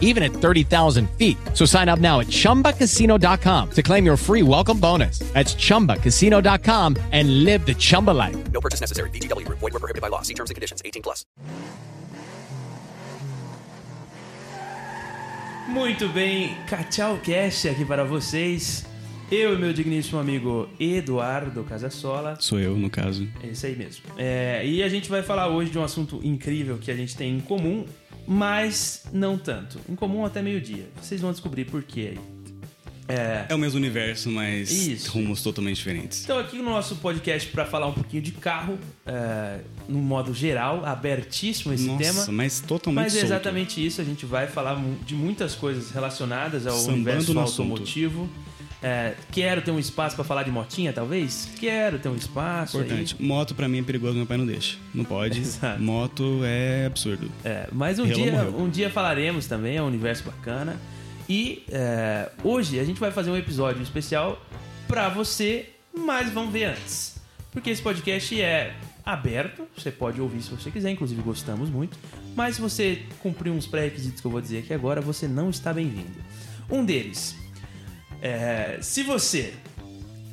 even at 30,000 feet. So sign up now at chumbacasino.com to claim your free welcome bonus. That's chumbacasino.com and live the Chumba life. No purchase necessary. VGW Group. Void were prohibited by law. See terms and conditions. 18 plus. Muito bem, Cachau Cash aqui para vocês. Eu e meu digníssimo amigo Eduardo Casasola. Sou eu, no caso. É isso aí mesmo. É, e a gente vai falar hoje de um assunto incrível que a gente tem em comum, mas não tanto. Em comum até meio-dia. Vocês vão descobrir por quê aí. É, É o mesmo universo, mas Isso. rumos totalmente diferentes. Então, aqui no nosso podcast para falar um pouquinho de carro, é, no modo geral, abertíssimo esse Nossa, tema. mas totalmente Mas é solto. exatamente isso, a gente vai falar de muitas coisas relacionadas ao Sambando universo no assunto. É, quero ter um espaço para falar de motinha, talvez? Quero ter um espaço. aí. Importante. Moto pra mim é perigoso, meu pai não deixa. Não pode. Exato. Moto é absurdo. É, mas um Hello, dia, morreu. um dia falaremos também, é um universo bacana. E é, hoje a gente vai fazer um episódio especial pra você, mas vamos ver antes. Porque esse podcast é aberto, você pode ouvir se você quiser, inclusive gostamos muito. Mas se você cumprir uns pré-requisitos que eu vou dizer aqui agora, você não está bem-vindo. Um deles, é, se você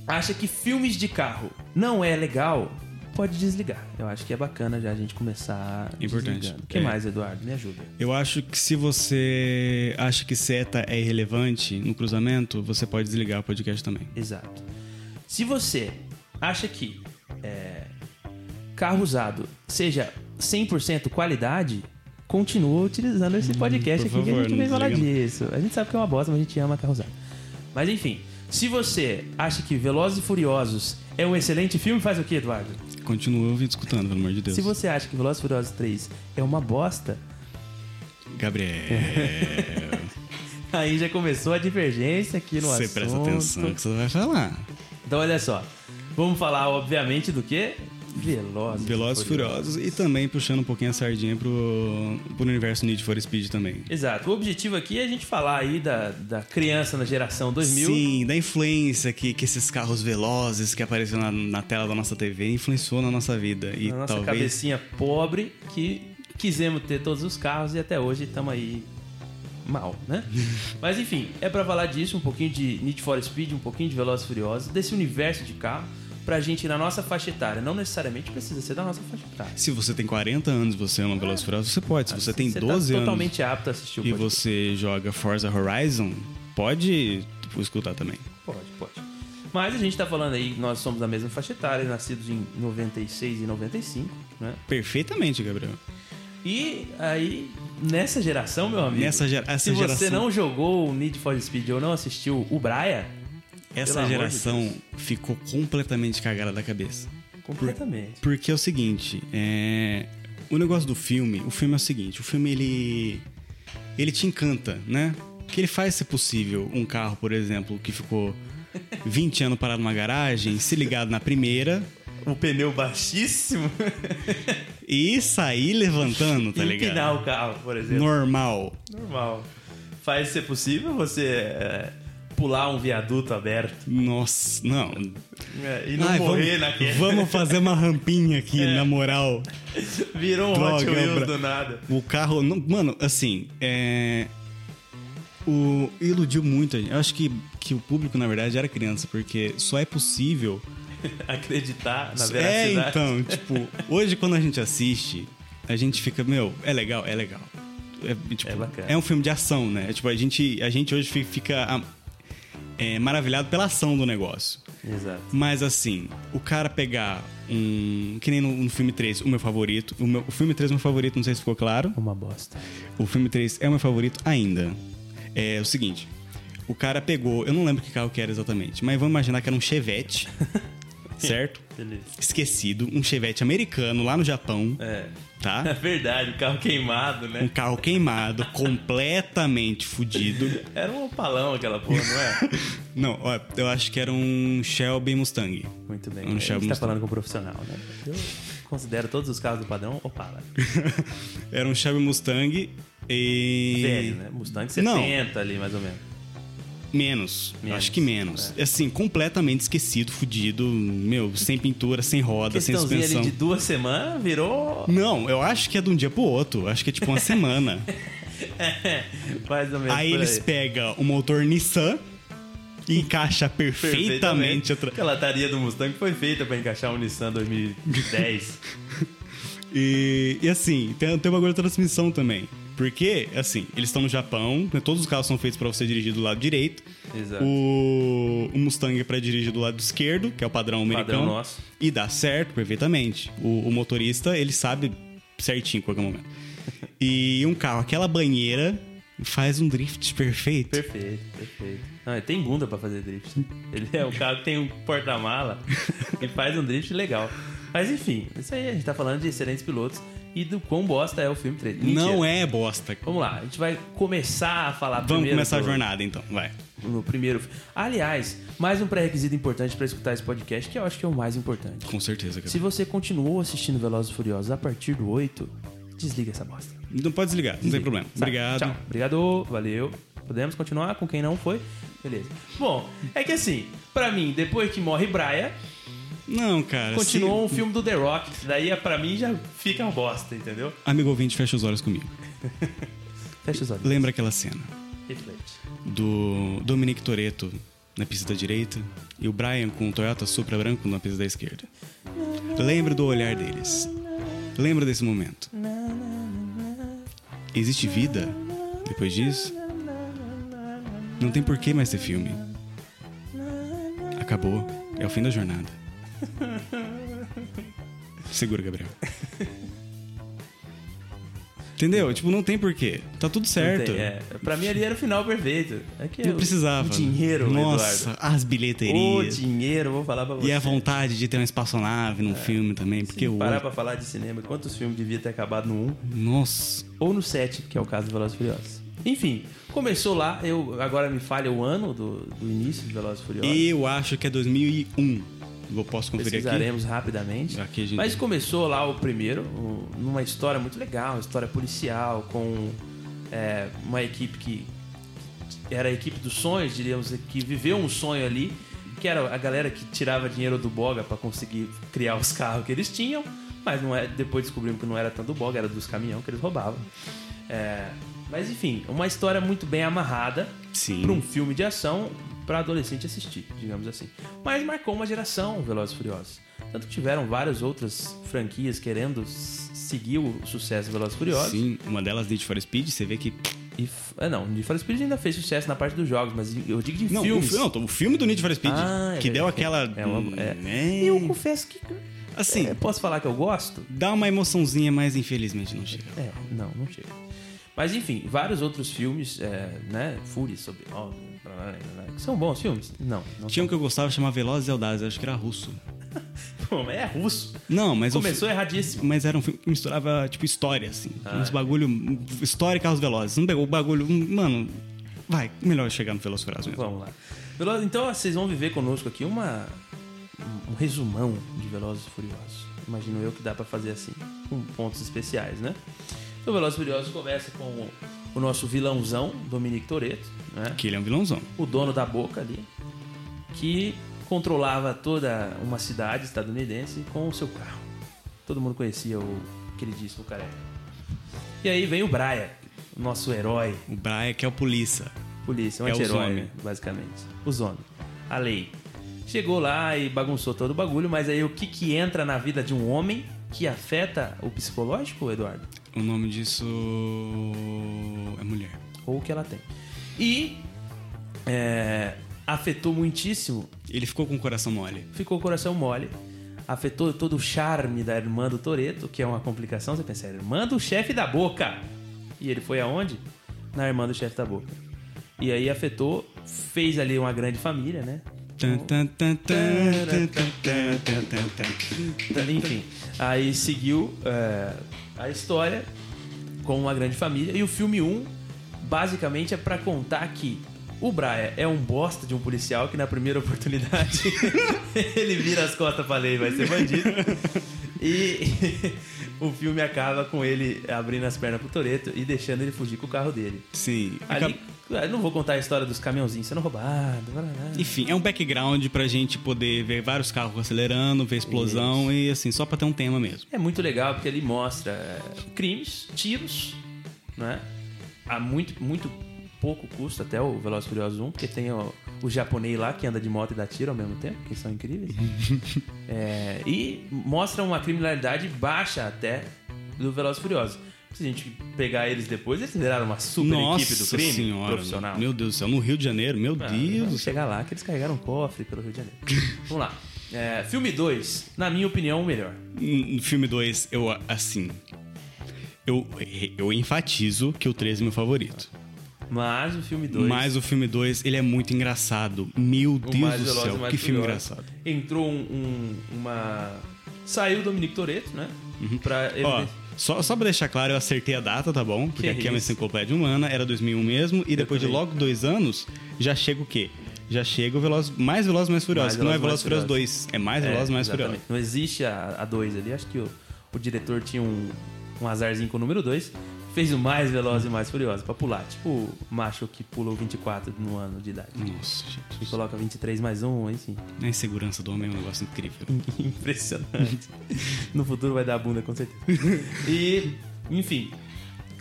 acha que filmes de carro não é legal, pode desligar. Eu acho que é bacana já a gente começar Importante. desligando. O que É. mais, Eduardo? Me ajuda. Eu acho que se você acha que seta é irrelevante no cruzamento, você pode desligar o podcast também. Exato. Se você acha que é, carro usado seja 100% qualidade, continua utilizando esse podcast Hum, aqui que a favor, gente vem falar disso. A gente sabe que é uma bosta, mas a gente ama carro usado. Mas enfim, se você acha que Velozes e Furiosos é um excelente filme, faz o que, Eduardo? Continua ouvindo escutando, pelo amor de Deus. Se você acha que Velozes e Furiosos 3 é uma bosta, Gabriel, aí já começou a divergência aqui no você assunto. presta atenção no que você vai falar. Então olha só, vamos falar obviamente do que? Velozes, e Velozes e Furiosos e também puxando um pouquinho a sardinha pro, pro universo Need for Speed também. Exato. O objetivo aqui é a gente falar aí da, da criança na geração 2000. Sim, da influência que, que esses carros velozes que apareceram na, na tela da nossa TV influenciou na nossa vida. E na nossa talvez. cabecinha pobre que quisemos ter todos os carros e até hoje estamos aí mal, né? Mas enfim, é pra falar disso, um pouquinho de Need for Speed, um pouquinho de Velozes e Furiosos, desse universo de carro, pra gente na nossa faixa etária. Não necessariamente precisa ser da nossa faixa etária. Se você tem 40 anos você ama Velozes e Furiosos, você pode. Se você tem 12 tá anos totalmente apto a assistir o e podcast. você joga Forza Horizon, pode escutar também. Pode, pode. Mas a gente tá falando aí, nós somos da mesma faixa etária, nascidos em 96 e 95, né? Perfeitamente, Gabriel. E aí, nessa geração, meu amigo. Nessa gera- essa se você geração- não jogou o Need for Speed ou não assistiu o Braia, Essa Pelo amor de geração ficou completamente cagada da cabeça. completamente. Porque é o seguinte, é... o negócio do filme, o filme é o seguinte, o filme ele ele te encanta, né? Que ele faz ser possível um carro, por exemplo, que ficou 20 anos parado numa garagem, se ligado na primeira O pneu baixíssimo. e sair levantando, tá ligado? empinar o carro, por exemplo. Normal. Normal. Faz ser possível você é, pular um viaduto aberto Nossa, não. é, e não Ai, morrer vamos, naquele. vamos fazer uma rampinha aqui, na moral. Virou um Hot Wheels bra- do nada. O carro. não- mano, assim, é. O, iludiu muito a gente. Eu acho que, que o público, na verdade, era criança, porque só é possível. Acreditar na É, veracidade. então, tipo, hoje quando a gente assiste, a gente fica, meu, é legal, é legal. É, tipo, É bacana. é um filme de ação, né? É, Tipo, a gente, a gente hoje fi- fica é, maravilhado pela ação do negócio. Exato. Mas assim, o cara pegar um. Que nem no, no filme 3, o meu favorito. O, meu, o filme 3 é o meu favorito, não sei se ficou claro. Uma bosta. O filme 3 é o meu favorito ainda. É o seguinte: o cara pegou, eu não lembro que carro que era exatamente, mas vamos imaginar que era um Chevette, certo? Beleza. Esquecido, um Chevette americano lá no Japão, É. É tá? verdade, o carro queimado, Um né? carro queimado, completamente fudido. Era um opalão aquela porra, não é? Não, ó, eu acho que era um Shelby Mustang. Muito bem. Um a gente Shelby tá falando com um profissional, né? Eu considera todos os carros do padrão Opala. Era um Chevy Mustang e... Velho, né? Mustang 70 Não. ali, mais ou menos. Menos. Menos, Acho que menos. é. Assim, completamente esquecido, fudido. Meu, sem pintura, sem roda, sem suspensão. de duas semanas virou Não, eu acho que é de um dia pro outro. Acho que é tipo uma semana. mais ou menos aí eles pegam o motor Nissan e encaixa perfeitamente. atra- A lataria do Mustang foi feita pra encaixar um Nissan 2010. E, e assim, tem, tem o bagulho da transmissão também. Porque, assim, eles estão no Japão, né, todos os carros são feitos pra você dirigir do lado direito. Exato. O, o Mustang é pra dirigir do lado esquerdo, que é o padrão americano. Padrão nosso. E dá certo perfeitamente. O, o motorista, ele sabe certinho em qualquer momento. E um carro, aquela banheira, faz um drift perfeito. Perfeito, perfeito. Não, ele tem bunda pra fazer drift. Ele é um carro que tem um porta-mala e faz um drift legal. Mas enfim, isso aí a gente tá falando de excelentes pilotos e do quão bosta é o filme 3. Não é bosta. Vamos lá, a gente vai começar a falar Vamos começar a do- jornada, então. Vai. no primeiro. Aliás, mais um pré-requisito importante pra escutar esse podcast, que eu acho que é o mais importante. Com certeza, cara. Se você continuou assistindo Velozes e Furiosos a partir do 8, desliga essa bosta. Não pode desligar, não tem problema. Tá, Obrigado. Tchau. Obrigado, valeu. Podemos continuar com quem não foi? Beleza. Bom, é que assim, pra mim, depois que morre Brian, Não, cara. continuou um se- filme do The Rock. Daí, pra mim, já fica uma bosta, entendeu? Amigo ouvinte, fecha os olhos comigo. Fecha os olhos. Lembra aquela cena Reflete. do Dominic Toretto na pista da direita e o Brian com o Toyota Supra branco na pista da esquerda. Lembra do olhar deles. Lembra desse momento. Existe vida depois disso? Não tem porquê mais ter filme. Acabou. É o fim da jornada. Segura, Gabriel. Entendeu? Tipo, não tem porquê. Tá tudo certo. Tem, é. Pra mim, ali era o final perfeito. É que Não o- precisava. O dinheiro, Nossa, Eduardo. as O bilheterias. dinheiro, vou falar pra você. E a vontade de ter uma espaçonave num filme também, porque o parar pra falar de cinema, quantos filmes devia ter acabado no 1 Nossa, ou no 7, que é o caso do Velozes e Furiosos. Enfim, começou lá, eu agora me falha o ano do, do início de Velozes e Furiosos. eu acho que é 2001. Eu posso conferir aqui. Pesquisaremos rapidamente. Aqui gente- Mas começou lá o primeiro, numa história muito legal, uma história policial, com é, uma equipe que era a equipe dos sonhos, diríamos, que viveu um sonho ali, que era a galera que tirava dinheiro do Boga para conseguir criar os carros que eles tinham, mas não é, depois descobrimos que não era tanto do Boga, era dos caminhões que eles roubavam. É, mas enfim, uma história muito bem amarrada para um filme de ação para adolescente assistir, digamos assim. Mas marcou uma geração, o Velozes e Furiosos. Tanto que tiveram várias outras franquias querendo seguir o sucesso do Velozes e Furiosos. Sim, uma delas Need for Speed, você vê que E, ah, não, Need for Speed ainda fez sucesso na parte dos jogos, mas eu digo de não, o, filmes. fi- não, o filme do Need for Speed Ah, é que deu verdade. aquela É uma- é. né? Eu confesso que. assim, é, posso falar que eu gosto? dá uma emoçãozinha, mas infelizmente não chega. É, não, não chega. Mas enfim, vários outros filmes, é, né? Fúria sobre. que são bons filmes? Não, não Tinha um que eu gostava chamava Velozes e Audazes, acho que era russo. Pô, mas é russo. Não, mas o fi- Começou erradíssimo. Mas era um filme que misturava, tipo, história, assim. Ah, uns é. bagulho. História e carros velozes. Não pegou o bagulho. Mano, vai, melhor chegar no Velozes e Furiosos mesmo. Vamos lá. Veloz- Então vocês vão viver conosco aqui uma um resumão de Velozes e Furiosos. Imagino eu que dá pra fazer assim, com pontos especiais, né? Então Velozes e Furiosos começa com o, nosso vilãozão, Dominique Toretto, né? Que ele é um vilãozão. O dono da boca ali, que controlava toda uma cidade estadunidense com o seu carro. Todo mundo conhecia o queridíssimo careca. E aí vem o Brian, o nosso herói, O Brian, que é o polícia. Polícia, um É anti-herói, basicamente. O Zone. A lei. Chegou lá e bagunçou todo o bagulho, mas aí o que que entra na vida de um homem que afeta o psicológico, Eduardo? O nome disso é mulher. Ou o que ela tem. E é, afetou muitíssimo. Ele ficou com o coração mole. Ficou com o coração mole. Afetou todo o charme da irmã do Toreto, que é uma complicação. Você pensa, é irmã do chefe da boca. E ele foi aonde? Na irmã do chefe da boca. E aí afetou, fez ali uma grande família, né? Enfim, aí seguiu. É, a história com uma grande família. E o filme 1, basicamente, é pra contar que o Brian é um bosta de um policial que na primeira oportunidade ele vira as costas pra lei e vai ser bandido. E o filme acaba com ele abrindo as pernas pro Toreto e deixando ele fugir com o carro dele. Sim. Ali, eu não vou contar a história dos caminhãozinhos sendo roubados. Enfim, é um background pra gente poder ver vários carros acelerando, ver explosão e assim, só pra ter um tema mesmo. É muito legal porque ele mostra é, crimes, tiros, né? A muito, muito pouco custo até o Velozes e Furiosos 1, porque tem o, o japonês lá que anda de moto e dá tiro ao mesmo tempo, que são incríveis. É, e mostra uma criminalidade baixa até do Velozes e Furiosos. Se a gente pegar eles depois, eles viraram uma super Nossa equipe do crime senhora. profissional. Meu Deus do céu, no Rio de Janeiro, meu Ah, Deus chegar lá que eles carregaram um cofre pelo Rio de Janeiro. Vamos lá. É, filme 2, na minha opinião, o melhor. No filme 2, eu, assim. Eu, eu enfatizo que o 3 é meu favorito. Mas o filme 2. Mas o filme 2, ele é muito engraçado. Meu Deus do céu, que filme engraçado. Entrou um, um- uma. Saiu o Dominique Toretto, né? Pra Uhum. Ó, só, só pra deixar claro, eu acertei a data, tá bom? Porque Que aqui é uma enciclopédia humana, era 2001 mesmo, e depois de logo dois anos, já chega o quê? Já chega o Veloz, mais Veloz mais Furioso, que não é Veloz, Furioso 2, é mais É, Veloz mais exatamente. Furioso. Não existe a 2 ali. Acho que o, o diretor tinha um, um azarzinho com o número 2. Fez o mais veloz e mais furioso pra pular. Tipo o macho que pula o 24 no ano de idade. Nossa, E gente. coloca 23 mais um, enfim. A insegurança do homem é um negócio incrível. Impressionante. No futuro vai dar a bunda, com certeza. E, enfim,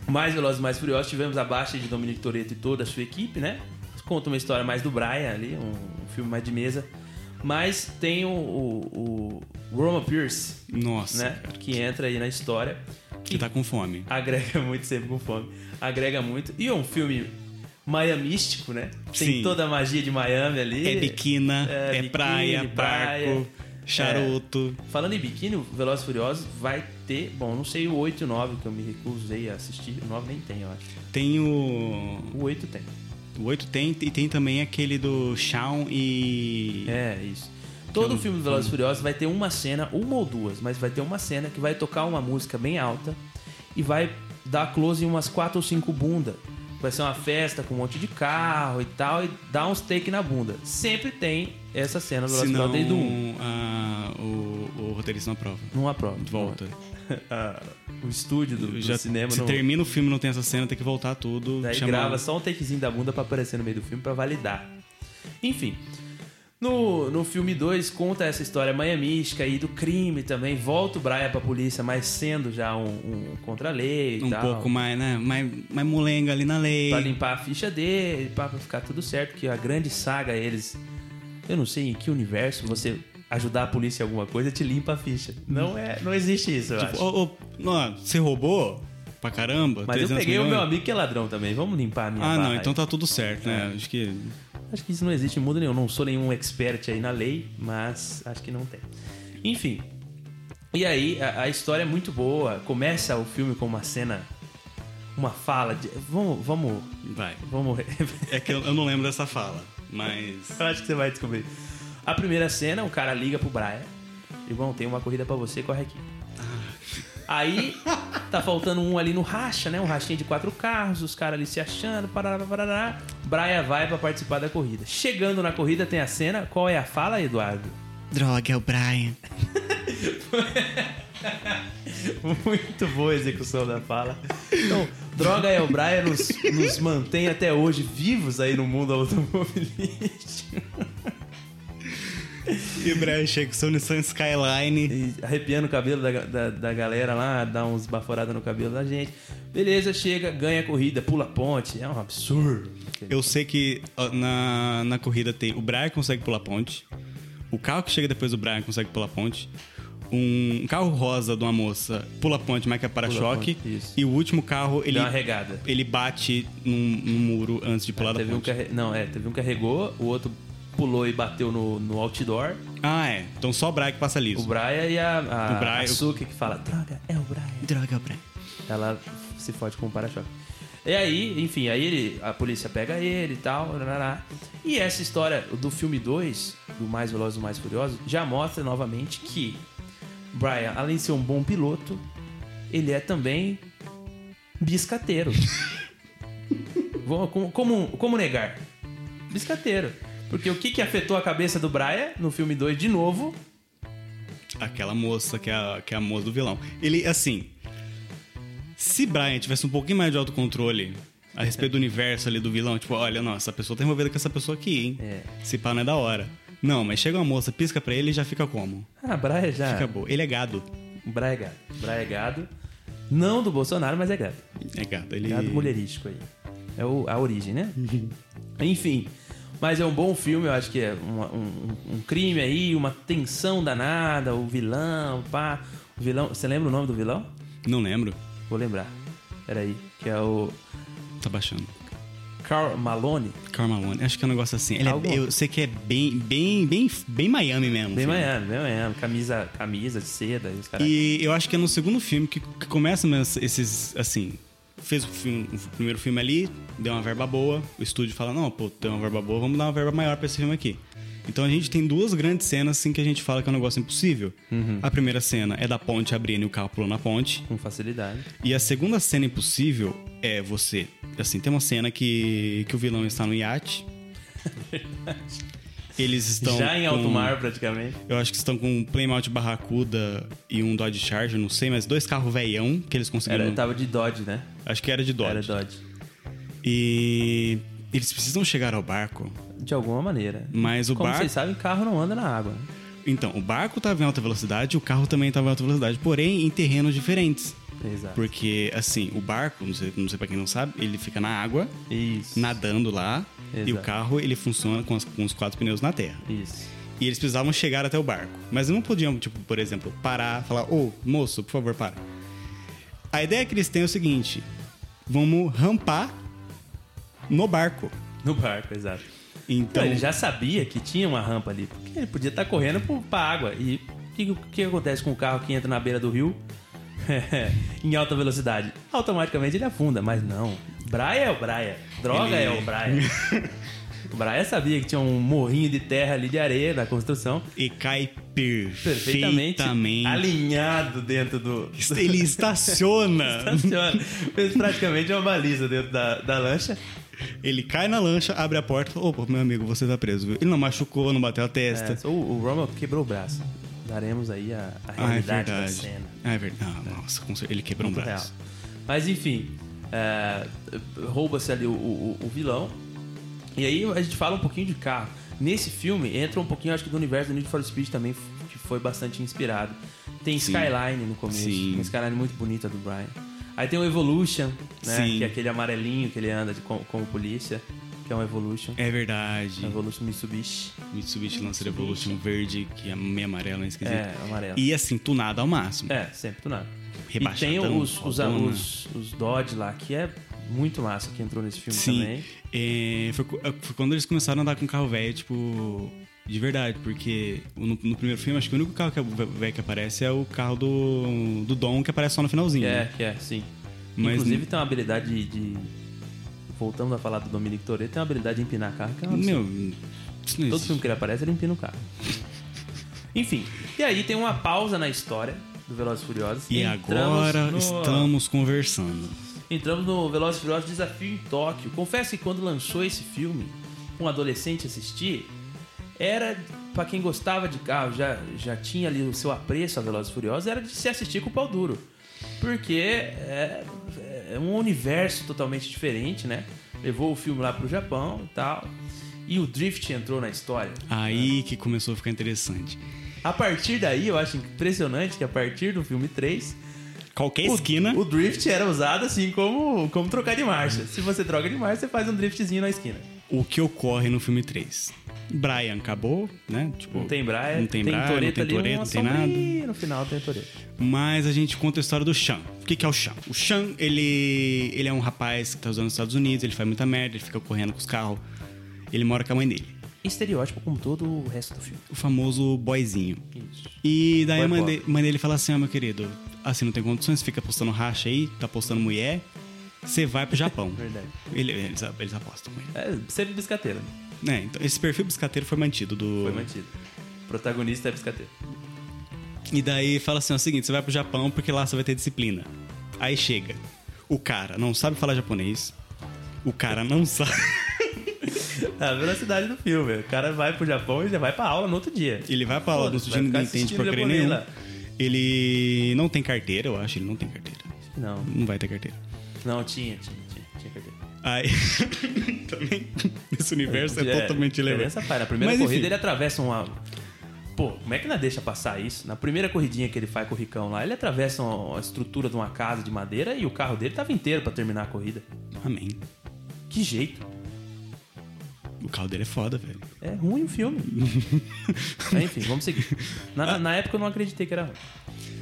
mais Velozes e Mais Furiosos, tivemos a baixa de Dominique Toretto e toda a sua equipe, né? Conta uma história mais do Brian ali, um, um filme mais de mesa. Mas tem o, o, o Roman Pierce, Nossa, né? Que entra aí na história. Que tá com fome. Agrega muito, sempre com fome. Agrega muito. E é um filme miamístico, né? Tem Sim. toda a magia de Miami ali. É biquina, É, é, biquíni, praia, barco, charuto. Falando em biquíni, o Velozes e Furiosos vai ter, bom, não sei o 8 e o 9, que eu me recusei a assistir. O 9 nem tem, eu acho. Tem o. O 8 tem. O 8 tem, e tem também aquele do Shawn e. É, isso. Todo filme do Velozes e Furiosos vai ter uma cena, uma ou duas, mas vai ter uma cena que vai tocar uma música bem alta e vai dar close em umas quatro ou cinco bundas. Vai ser uma festa com um monte de carro e tal, e dá uns take na bunda. Sempre tem essa cena do Velozes e Furiosos desde o 1. a- o, o roteirista não aprova. Não aprova. Volta. Ah, o estúdio do, do Já, cinema se não... termina o filme e não tem essa cena, tem que voltar tudo. Daí grava só um takezinho da bunda pra aparecer no meio do filme pra validar. Enfim. No, no filme 2 conta essa história miamística aí do crime também. Volta o Brian pra polícia, mas sendo já um, um contra-lei e Um tal. pouco mais, né? Mais, mais molenga ali na lei. Pra limpar a ficha dele, pra pra ficar tudo certo. Que a grande saga, eles. Eu não sei em que universo você ajudar a polícia em alguma coisa te limpa a ficha. Não é, não existe isso, eu Tipo, acho. ô, ô, ó, você roubou pra caramba? Mas eu 300 peguei o milhões? meu amigo que é ladrão também. Vamos limpar a minha Ah, barra não, então tá tudo certo, né? Acho que. Acho que isso não existe em mundo nenhum. Não sou nenhum expert aí na lei, mas acho que não tem. Enfim. E aí, a, a história é muito boa. Começa o filme com uma cena, uma fala de. Vamos. Vamos. Vai. Vamos. É que eu, eu não lembro dessa fala, mas. Eu acho que você vai descobrir. A primeira cena, o cara liga pro Brian. Irmão, tem uma corrida pra você, corre aqui. Aí, tá faltando um ali no racha, né? Um rachinho de quatro carros, os caras ali se achando, parará, parará. Brian vai pra participar da corrida. Chegando na corrida, tem a cena. Qual é a fala, Eduardo? Droga, é o Brian. Muito boa a execução da fala. Então, droga é o Brian nos, nos mantém até hoje vivos aí no mundo automobilístico. E o Brian chega com seu Nissan Skyline. E arrepiando o cabelo da, da, da galera lá, dá uns baforadas no cabelo da gente. Beleza, chega, ganha a corrida, pula a ponte. É um absurdo. Eu sei que na, na corrida tem. O Brian consegue pular ponte. O carro que chega depois do Brian consegue pular ponte. Um carro rosa de uma moça pula ponte, mas que é para-choque. ponte. E o último carro, ele, Deu uma regada. ele bate num, num muro antes de pular da Teve um ponte. carre... Não, é, teve um carregou, o outro pulou e bateu no, no outdoor. Ah, é. Então só o Brian que passa O liso. Brian e a, a, O Brian- a Suki que fala, droga, é o Brian. Droga, é o Brian. Ela se fode com o para-choque. E aí, enfim, aí ele, a polícia pega ele e tal. E essa história do filme 2, do Mais Velozes e Mais Furiosos, já mostra novamente que Brian, além de ser um bom piloto, ele é também biscateiro. Como, como, como negar? Biscateiro. Porque o que, que afetou a cabeça do Brian no filme 2 de novo? aquela moça que é a, que é a moça do vilão. Ele, assim. Se Brian tivesse um pouquinho mais de autocontrole a respeito do universo ali do vilão, tipo, olha, não, essa pessoa tá envolvida com essa pessoa aqui, hein? É. Se pá, não é da hora. Não, mas chega uma moça, pisca pra ele e já fica como? Ah, Braia já. Fica boa. Ele é gado. Braia é gado. Braia é gado. Não do Bolsonaro, mas é gado. É gado. Ele... Gado mulherístico aí. É o- a origem, né? Enfim. Mas é um bom filme, eu acho que é um, um- um crime aí, uma tensão danada, o vilão, pá. O vilão. Você lembra o nome do vilão? Não lembro. Vou lembrar. Peraí. Que é o Tá baixando. Carl Malone. Karl Malone. Acho que é um negócio assim. Ele é- eu sei que é bem, bem, bem, bem Miami mesmo. Bem filme. Miami, bem Miami. Camisa, camisa de seda e os caras. E eu acho que é no segundo filme que, que começa mesmo esses, assim... Fez o, filme- o primeiro filme ali, deu uma verba boa. O estúdio fala, não, pô, deu uma verba boa, vamos dar uma verba maior pra esse filme aqui. Então a gente tem duas grandes cenas, assim, que a gente fala que é um negócio impossível. A primeira cena é da ponte abrindo e o carro pulando na ponte. Com facilidade. E a segunda cena impossível é você. Assim, tem uma cena que, que o vilão está no iate. Eles estão. Já em com- alto mar, praticamente. Eu acho que estão com um Plymouth Barracuda e um Dodge Charger, não sei, mas dois carros veião que eles conseguiram. Era, tava de Dodge, né? Acho que era de Dodge. Era Dodge. E eles precisam chegar ao barco, De alguma maneira. mas o Como barco. vocês sabem, carro não anda na água. né? Então, o barco estava em alta velocidade, o carro também estava em alta velocidade, porém em terrenos diferentes. Exato. Porque, assim, o barco, não sei, não sei pra quem não sabe, ele fica na água, Isso. nadando lá, e o Exato. carro ele funciona com, as- com os quatro pneus na terra. Isso. E eles precisavam chegar até o barco. Mas não podiam, tipo, por exemplo, parar, falar, ô, moço, por favor, para. A ideia que eles têm é o seguinte: vamos rampar no barco. No barco, exato. Então, Então, ele já sabia que tinha uma rampa ali, porque ele podia estar correndo pro- pra água. E o que, que acontece com o carro que entra na beira do rio em alta velocidade? Automaticamente ele afunda, mas não. Braia é o Braia. Droga Ele- é o Braia. o Braia sabia que tinha um morrinho de terra ali de areia na construção, e cai perfeitamente perfeitamente. alinhado dentro do. Ele estaciona. Estaciona. Fez praticamente uma baliza dentro da, da lancha. ele cai na lancha, abre a porta. Opa, meu amigo, você tá preso, viu? Ele não machucou, não bateu a testa. É, o, o Rommel quebrou o braço. Daremos aí a, a ah, é realidade da verdade. cena. Ah, é verdade. Ah, nossa, com certeza, ele quebrou um braço. real. Mas enfim, é, rouba-se ali o, o- o vilão. E aí a gente fala um pouquinho de carro. Nesse filme entra um pouquinho, acho que do universo do Need for Speed também, que foi bastante inspirado. Tem Sim. Skyline no começo, Sim. uma Skyline muito bonita do Brian. Aí tem o Evolution, né? Que é aquele amarelinho que ele anda de, como, como polícia, que é um Evolution. É verdade. Evolution Mitsubishi. Mitsubishi lança Evolution verde, que é meio amarelo, é esquisito. É, amarelo. E assim, tunado ao máximo. É, sempre do nada. E tem Rebaixadão, os, os, os, os Dodge lá, que é muito massa que entrou nesse filme Sim. também. É, foi, co- foi quando eles começaram a andar com carro velho, tipo. De verdade, porque no, no primeiro filme, acho que o único carro que é velho que aparece é o carro do, do Dom, que aparece só no finalzinho. É, né? que é, sim. Mas- Inclusive tem uma habilidade de, de- Voltando a falar do Dominic Toretto, tem uma habilidade de empinar carro que é uma Meu, Todo filme que ele aparece, ele empina o carro. Enfim, e aí tem uma pausa na história do Velozes e Furiosos. E Entramos agora no- estamos conversando. Entramos no Velozes e Furiosos Desafio em Tóquio. Confesso que quando lançou esse filme, um adolescente assistir, era pra quem gostava de carro, já, já tinha ali o seu apreço a Velozes e Furiosos, era de se assistir com o pau duro. Porque é, é um universo totalmente diferente, né? Levou o filme lá pro Japão e tal. E o Drift entrou na história. Aí que começou a ficar interessante. A partir daí, eu acho impressionante que a partir do filme 3, Qualquer o, esquina. o drift era usado assim como, como trocar de marcha. Se você troca de marcha, você faz um driftzinho na esquina. O que ocorre no filme 3? Brian acabou, né? Tipo, Não tem Braia, Não tem, Brian, não tem uma não tem nada. no final tem Toreto. Mas a gente conta a história do Sean. O que, que é o Sean? O Sean, ele, ele é um rapaz que tá usando nos Estados Unidos, ele faz muita merda, ele fica correndo com os carros. Ele mora com a mãe dele. Estereótipo como todo o resto do filme. O famoso boyzinho. Isso. E daí Boy a mãe, pobre. de- mãe dele fala assim: Ó, meu querido, assim não tem condições, fica postando racha aí, tá postando mulher, você vai pro Japão. Verdade. Ele- eles, eles apostam com ele. É sempre biscateiro. né? É, então, esse perfil biscateiro foi mantido do. Foi mantido. O protagonista é biscateiro. E daí fala assim: é o seguinte, você vai pro Japão porque lá você vai ter disciplina. Aí chega. O cara não sabe falar japonês. O cara não sabe. A velocidade do filme. O cara vai pro Japão e já vai pra aula no outro dia. Ele vai pra aula, no outro dia ninguém entende nenhuma. lá. Ele não tem carteira, eu acho, ele não tem carteira. Não, Não vai ter carteira. não, tinha, tinha, tinha, tinha carteira. Aí, também, esse universo é, totalmente irrelevante. Essa pai, na primeira Mas, corrida enfim, ele atravessa uma. Pô, como é que não deixa passar isso? Na primeira corridinha que ele faz com o Ricão lá, ele atravessa uma, uma estrutura de uma casa de madeira e o carro dele tava inteiro pra terminar a corrida. Amém. Que jeito. O carro dele é foda, velho. É ruim o filme. Mas, enfim, vamos seguir. Na, na época eu não acreditei que era ruim.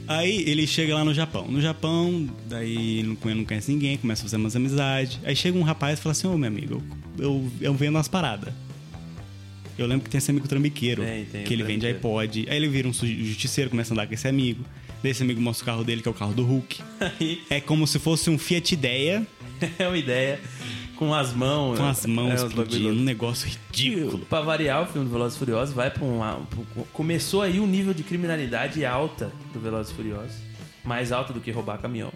Aí ele chega lá no Japão. No Japão, daí não conhece, não conhece ninguém, começa a fazer umas amizades. Aí chega um rapaz e fala assim: Ô meu amigo, eu, eu, eu vendo umas paradas. Eu lembro que tem esse amigo trambiqueiro, Tem, tem, que ele vende iPod. Aí ele vira um justiceiro, começa a andar com esse amigo. Daí esse amigo mostra o carro dele, que é o carro do Hulk. É como se fosse um Fiat Ideia é uma ideia com as mãos. com as mãos é, os explodindo. Um negócio ridículo. Pra variar, o filme do Velozes e Furiosos vai pra um... pra Começou aí um nível de criminalidade alta do Velozes e Furiosos. Mais alta do que roubar caminhão.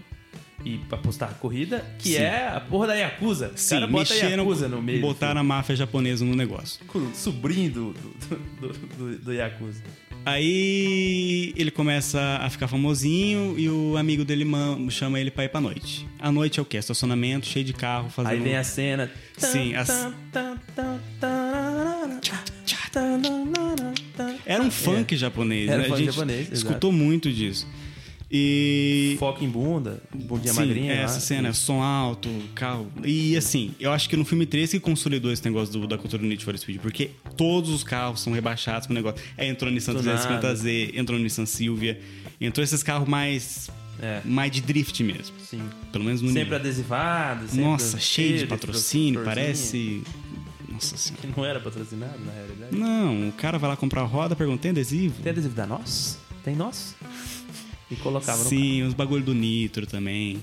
E apostar a corrida, que Sim. é a porra da Yakuza. O Sim, cara bota a mexeram, Yakuza no meio. botaram a máfia japonesa no negócio. filme. Com o sobrinho do, do, do, do- do Yakuza. Aí ele começa a ficar famosinho e o amigo dele chama ele pra ir pra noite. A noite é o quê? Estacionamento, cheio de carro, fazendo... Aí vem a cena. Sim, as- Era um funk japonês, Era né? funk a gente japonês, exato. escutou muito disso. E... Foco em bunda, bundinha Sim, magrinha. é lá. essa cena, som alto, carro. E assim, eu acho que no filme 3 que consolidou esse negócio do- da cultura do Need for Speed, porque todos os carros são rebaixados o negócio. Aí entrou o Nissan Tunado. 350Z, entrou o Nissan Silvia, entrou esses carros mais. É. mais de drift mesmo. Sim. Pelo menos no Sempre nível. adesivado. Sempre Nossa, cheio de patrocínio, parece. Nossa senhora. Que não era patrocinado, na realidade. Não, o cara vai lá comprar roda, pergunta: tem adesivo? Tem adesivo da nós? Tem nós? E colocava no Sim, os bagulho do Nitro também.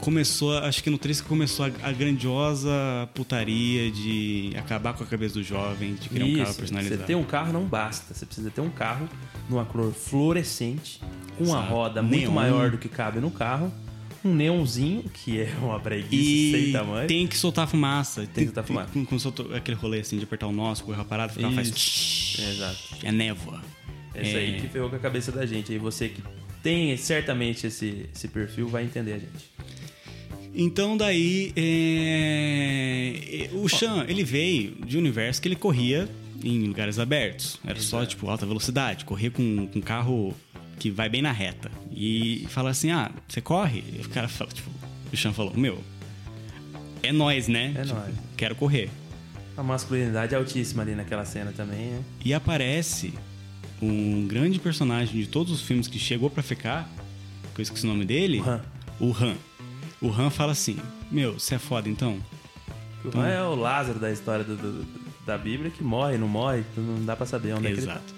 Começou, acho que no 3 que começou a, a grandiosa putaria de acabar com a cabeça do jovem, de criar um carro Isso, personalizado. Você ter um carro não basta. Você precisa ter um carro numa cor fluorescente, com uma roda muito Neon. maior do que cabe no carro, um neonzinho, que é uma breguice sem E tamanho. tem que soltar fumaça. Tem, que soltar fumaça. Quando soltou aquele rolê assim de apertar o nosso, correr a parada, fica, faz. Isso. Exato. É névoa. É. aí que ferrou com a cabeça da gente. Aí você que tem certamente esse, esse perfil vai entender a gente. Então daí é, o Chan, ele veio de um universo que ele corria em lugares abertos. Era só tipo alta velocidade, corria com com um carro que vai bem na reta. E fala assim: "Ah, você corre?" E o cara fala tipo, o Chan falou: "Meu, é nós, né? É Tipo, nóis. Quero correr." A masculinidade é altíssima ali naquela cena também, né? E aparece um grande personagem de todos os filmes que chegou pra ficar, que eu esqueci o nome dele. O Han. O Han. O Han fala assim: Meu, você é foda então? O Han é o Lázaro da história do- do- da Bíblia que morre, não morre, não dá pra saber onde é que ele tá. Exato.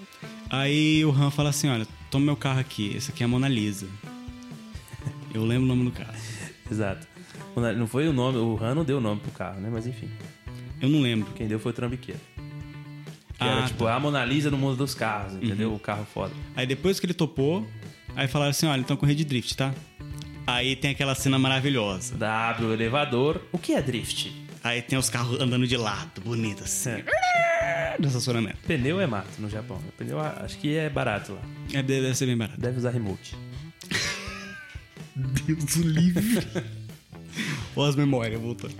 Aí o Han fala assim: Olha, toma meu carro aqui, esse aqui é a Mona Lisa. Eu lembro o nome do carro. Exato. Não foi o nome, o Han não deu o nome pro carro, né? Mas enfim, Eu não lembro. quem deu foi o Trambiqueiro. Tipo a Mona Lisa no mundo dos carros, entendeu? Uhum. O carro foda. Aí depois que ele topou, aí falaram assim: Olha, então correr de drift, tá? Aí tem aquela cena maravilhosa. O elevador. O que é drift? Aí tem os carros andando de lado, bonito assim. No estacionamento. Pneu é mato no Japão. Pneu acho que é barato lá. É, deve ser bem barato. Deve usar remote. Deus o livre. Ou as memórias voltando.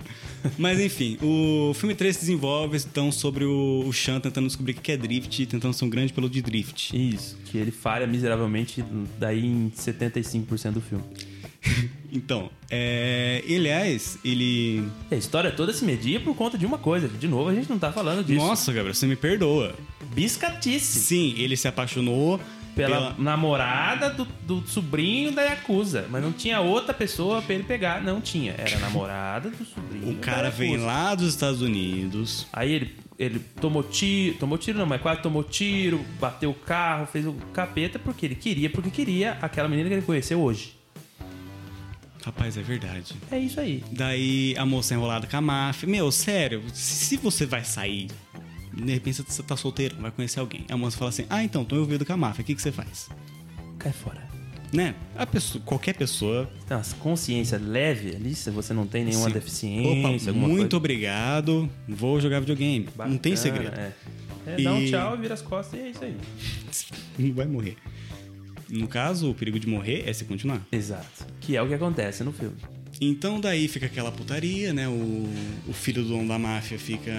Mas enfim, o filme 3 se desenvolve então sobre o, o tentando descobrir o que é drift e tentando ser um grande piloto de drift. Isso, que ele falha miseravelmente daí em 75% do filme. Então, é, aliás, ele. A história toda se media por conta de uma coisa. De novo, a gente não tá falando disso. Nossa, Gabriel, você me perdoa. Biscatice. Sim, ele se apaixonou Pela, namorada do, do sobrinho da Yakuza. Mas não tinha outra pessoa pra ele pegar. Não tinha. Era a namorada do sobrinho. O cara vem lá dos Estados Unidos. Aí ele, ele tomou tiro. Tomou tiro não, mas quase tomou tiro. Bateu o carro, fez o capeta porque ele queria, porque queria aquela menina que ele conheceu hoje. Rapaz, é verdade. É isso aí. Daí a moça enrolada com a máfia. Meu, sério, se você vai sair, de repente você tá solteiro, vai conhecer alguém. A moça fala assim: Ah, então, tô envolvido com a máfia, o que, que você faz? Cai fora. Né? A pessoa, qualquer pessoa. Então, consciência leve ali, se você não tem nenhuma deficiência. Opa, muito coisa. obrigado, vou jogar videogame. Bacana, não tem segredo. É. É, e... Um tchau, vira as costas e é isso aí. Não vai morrer. No caso, o perigo de morrer é se continuar. Exato. Que é o que acontece no filme. Então daí fica aquela putaria, né? O, o filho do dono da máfia fica,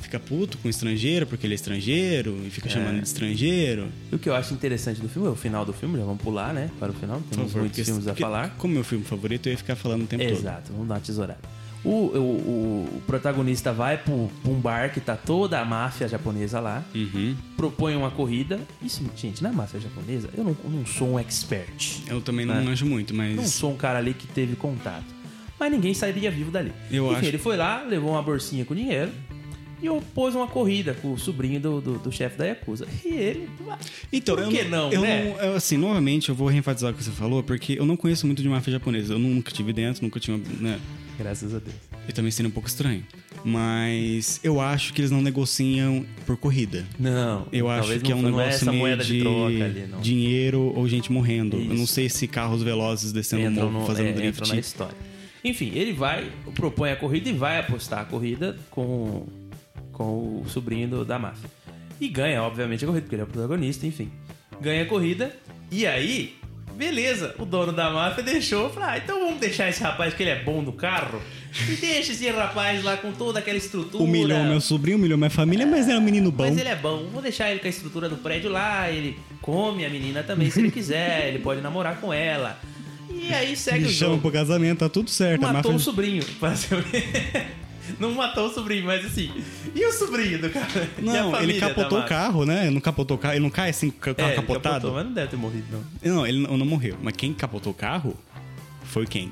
fica puto com o estrangeiro, porque ele é estrangeiro, e fica é. chamando de estrangeiro. E o que eu acho interessante do filme é o final do filme, já vamos pular, né? Para o final, temos favor, muitos filmes a falar. Como meu filme favorito, eu ia ficar falando o tempo Exato, todo. Exato, vamos dar uma tesourada. O, o, o, protagonista vai para um bar que tá toda a máfia japonesa lá, uhum. propõe uma corrida. Isso, gente, na máfia japonesa, eu não, não sou um expert. Eu também não né? manjo muito, mas. Não sou um cara ali que teve contato mas ninguém sairia vivo dali. Eu Enfim, acho... ele foi lá, levou uma bolsinha com dinheiro e opôs pôs uma corrida com o sobrinho do, do, do chefe da Yakuza. E ele. Então, por que não, não, eu né? não, eu, assim, novamente, eu vou reenfatizar o que você falou, porque eu não conheço muito de máfia japonesa. Eu nunca tive dentro, nunca tinha. Né? Graças a Deus. E também seria um pouco estranho. Mas eu acho que eles não negociam por corrida. Não. Eu acho que não, é um negócio é meio de, de ali, dinheiro ou gente morrendo. Isso. Eu não sei se carros velozes descendo Entram morro fazendo é, drift. Entra na história. Enfim, ele vai, propõe a corrida e vai apostar a corrida com, com o sobrinho do, da máfia. E ganha, obviamente, a corrida, porque ele é o protagonista, enfim. Ganha a corrida, e aí, beleza, o dono da máfia deixou, falou, ah, então vamos deixar esse rapaz que ele é bom no carro. E deixa esse rapaz lá com toda aquela estrutura. Humilhou meu sobrinho, humilhou minha família, mas é um menino bom. Mas ele é bom. Vou deixar ele com a estrutura do prédio lá, ele come a menina também se ele quiser, ele pode namorar com ela. E aí segue Me o jogo. chama pro casamento, tá tudo certo. Matou o sobrinho, basicamente. Não matou o sobrinho, mas assim. E o sobrinho do cara? Não, ele capotou o carro, né? Não capotou o carro. Ele não cai assim, com o é, carro é, capotado? Ele capotou, mas não deve ter morrido, não. Não, ele não, não morreu. Mas quem capotou o carro foi quem?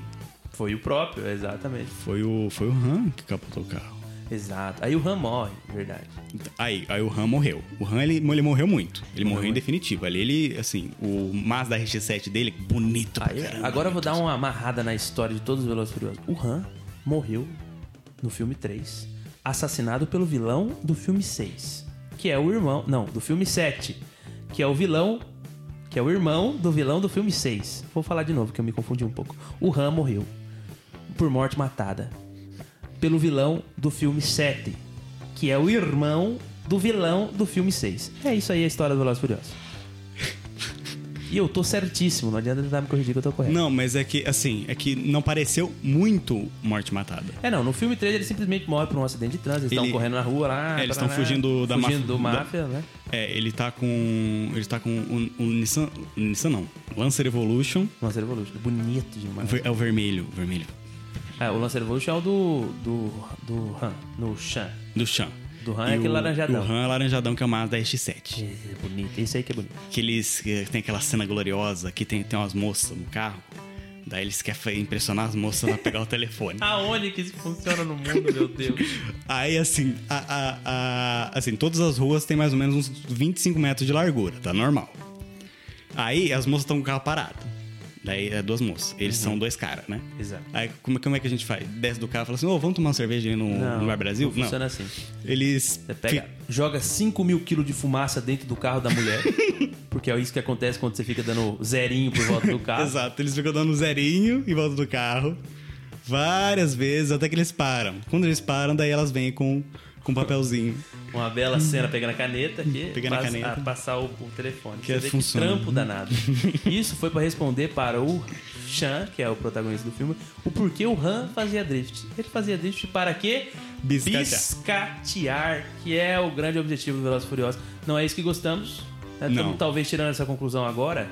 Foi o próprio, exatamente. Foi o, foi o Han que capotou o carro. Exato. Aí o Han morre, verdade. Então, aí, aí o Han morreu. O Han, ele, ele morreu muito. Ele morreu, morreu em definitivo. Ali ele, assim, o Mazda RX-7 dele, é bonito aí, pra caramba, Agora eu vou dar uma amarrada na história de todos os Velozes Furiosos. O Han morreu no filme 3, assassinado pelo vilão do filme 6, que é o irmão... Não, do filme 7, que é o vilão... Que é o irmão do vilão do filme 6. Vou falar de novo, que eu me confundi um pouco. O Han morreu por morte matada pelo vilão do filme 7, que é o irmão do vilão do filme 6. É isso aí a história do Velozes Furiosos. E eu tô certíssimo, não adianta tentar me corrigir que eu tô correto. Não, mas é que, assim, é que não pareceu muito morte matada. É, não, no filme 3 ele simplesmente morre por um acidente de trânsito, eles estão ele... correndo na rua lá. É, eles estão fugindo da fugindo do máfia. Da... né? É, ele tá com. Ele tá com o, Nissan. Nissan não. Lancer Evolution. Lancer Evolution, bonito demais. É o vermelho, vermelho. É, o Lancer Evolution é o do. do. do Han, no Shan. Do Shan. Do Han é e é aquele o, laranjadão. O Han é laranjadão, que é o Mazda RX-7. É bonito, isso aí que é bonito. Que eles... Eh, tem aquela cena gloriosa que tem, tem umas moças no carro. Daí eles querem impressionar as moças pra pegar o telefone. Aonde que isso funciona no mundo, meu Deus? Aí, assim, a, a, a, assim, todas as ruas têm mais ou menos uns 25 metros de largura, tá normal. Aí as moças estão com o carro parado. Daí é duas moças. Eles uhum. são dois caras, né? Exato. Aí como, é como, é que a gente faz? Desce do carro e fala assim, ô, oh, vamos tomar uma cerveja ali no, não, no Bar Brasil? Não, funciona não. assim. Eles... Você pega, joga 5 mil quilos de fumaça dentro do carro da mulher. porque é isso que acontece quando você fica dando zerinho por volta do carro. Exato. Eles ficam dando zerinho em volta do carro. Várias vezes, até que eles param. Quando eles param, daí elas vêm com com papelzinho. Uma bela cena pegando a caneta aqui. Pegando a caneta. A passar o, o telefone. Que, Você é que trampo danado. Isso foi para responder para o Chan, que é o protagonista do filme, o porquê o Han fazia drift. Ele fazia drift para quê? Biscatear. Biscatear, que é o grande objetivo do Velozes Furiosos. Não é isso que gostamos. Né? Não. Estamos, talvez tirando essa conclusão agora.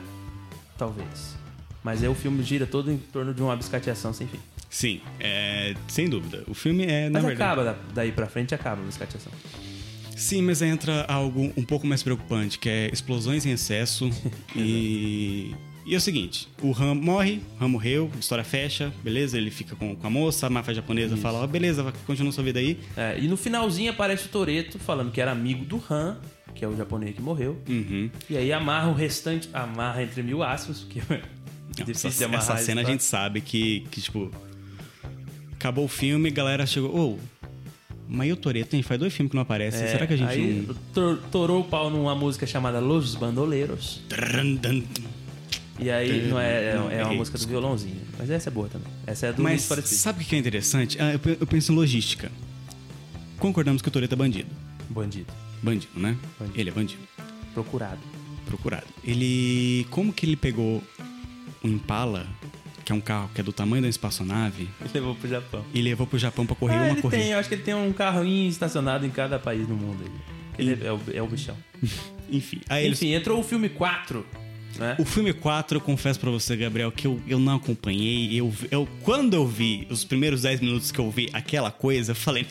Talvez. Mas é o filme gira todo em torno de uma biscateação sem fim. Sim, é, sem dúvida. O filme é, na mas verdade... acaba, daí pra frente acaba o música ação. Sim, mas entra algo um pouco mais preocupante, que é explosões em excesso e... E é o seguinte, o Ram morre, Ram morreu, a história fecha, beleza? Ele fica com, com a moça, a máfia japonesa Isso. fala, ó, oh, beleza, continua sua vida aí. É, e no finalzinho aparece o Toreto falando que era amigo do Ram, que é o japonês que morreu. Uhum. E aí amarra o restante, amarra entre mil aspas, porque é difícil essa, de amarrar. Essa cena a gente sabe que, que tipo, Acabou o filme, a galera chegou. Oh, mas e o Toreto, hein? Faz dois filmes que não aparecem. É, Será que a gente. É, aí, não... tor torou o pau numa música chamada Los Bandoleiros. E aí não é, é, é uma música do violãozinho. Mas essa é boa também. Essa é do Mas sabe o que é interessante? Ah, eu, eu penso em logística. Concordamos que o Toreto é bandido. Bandido. Bandido, né? Bandido. Ele é bandido. Procurado. Procurado. Ele. Como que ele pegou o Impala que é um carro que é do tamanho da espaçonave, Ele levou pro Japão. e levou pro Japão pra correr Ah, uma ele corrida? tem, eu acho que ele tem um carrinho estacionado em cada país do mundo. aí. Ele é, o, é o bichão. Enfim. Aí eles Enfim, entrou o filme 4. Né? O filme 4, eu confesso pra você, Gabriel, que eu, eu não acompanhei. Eu, eu, quando eu vi os primeiros 10 minutos que eu vi aquela coisa, eu falei.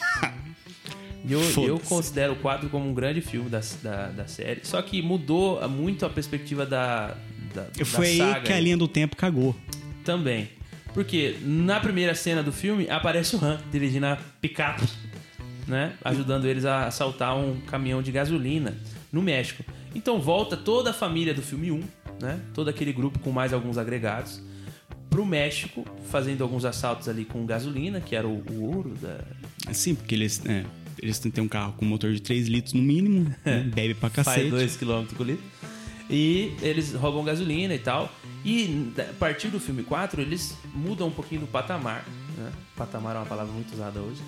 E eu, eu considero o 4 como um grande filme da, da, da série. Só que mudou muito a perspectiva da, da, da Foi aí saga que a linha do tempo cagou. Também. Porque na primeira cena do filme aparece o Han dirigindo a picape, né? Ajudando eles a assaltar um caminhão de gasolina no México. Então volta toda a família do filme 1, né? Todo aquele grupo com mais alguns agregados pro México, fazendo alguns assaltos ali com gasolina, que era o, o ouro da, Sim, porque eles, é, eles têm um carro com motor de 3 litros no mínimo, né? bebe pra faz cacete. 2 km por litro. E eles roubam gasolina e tal. E a partir do filme 4, eles mudam um pouquinho do patamar. Né? Patamar é uma palavra muito usada hoje.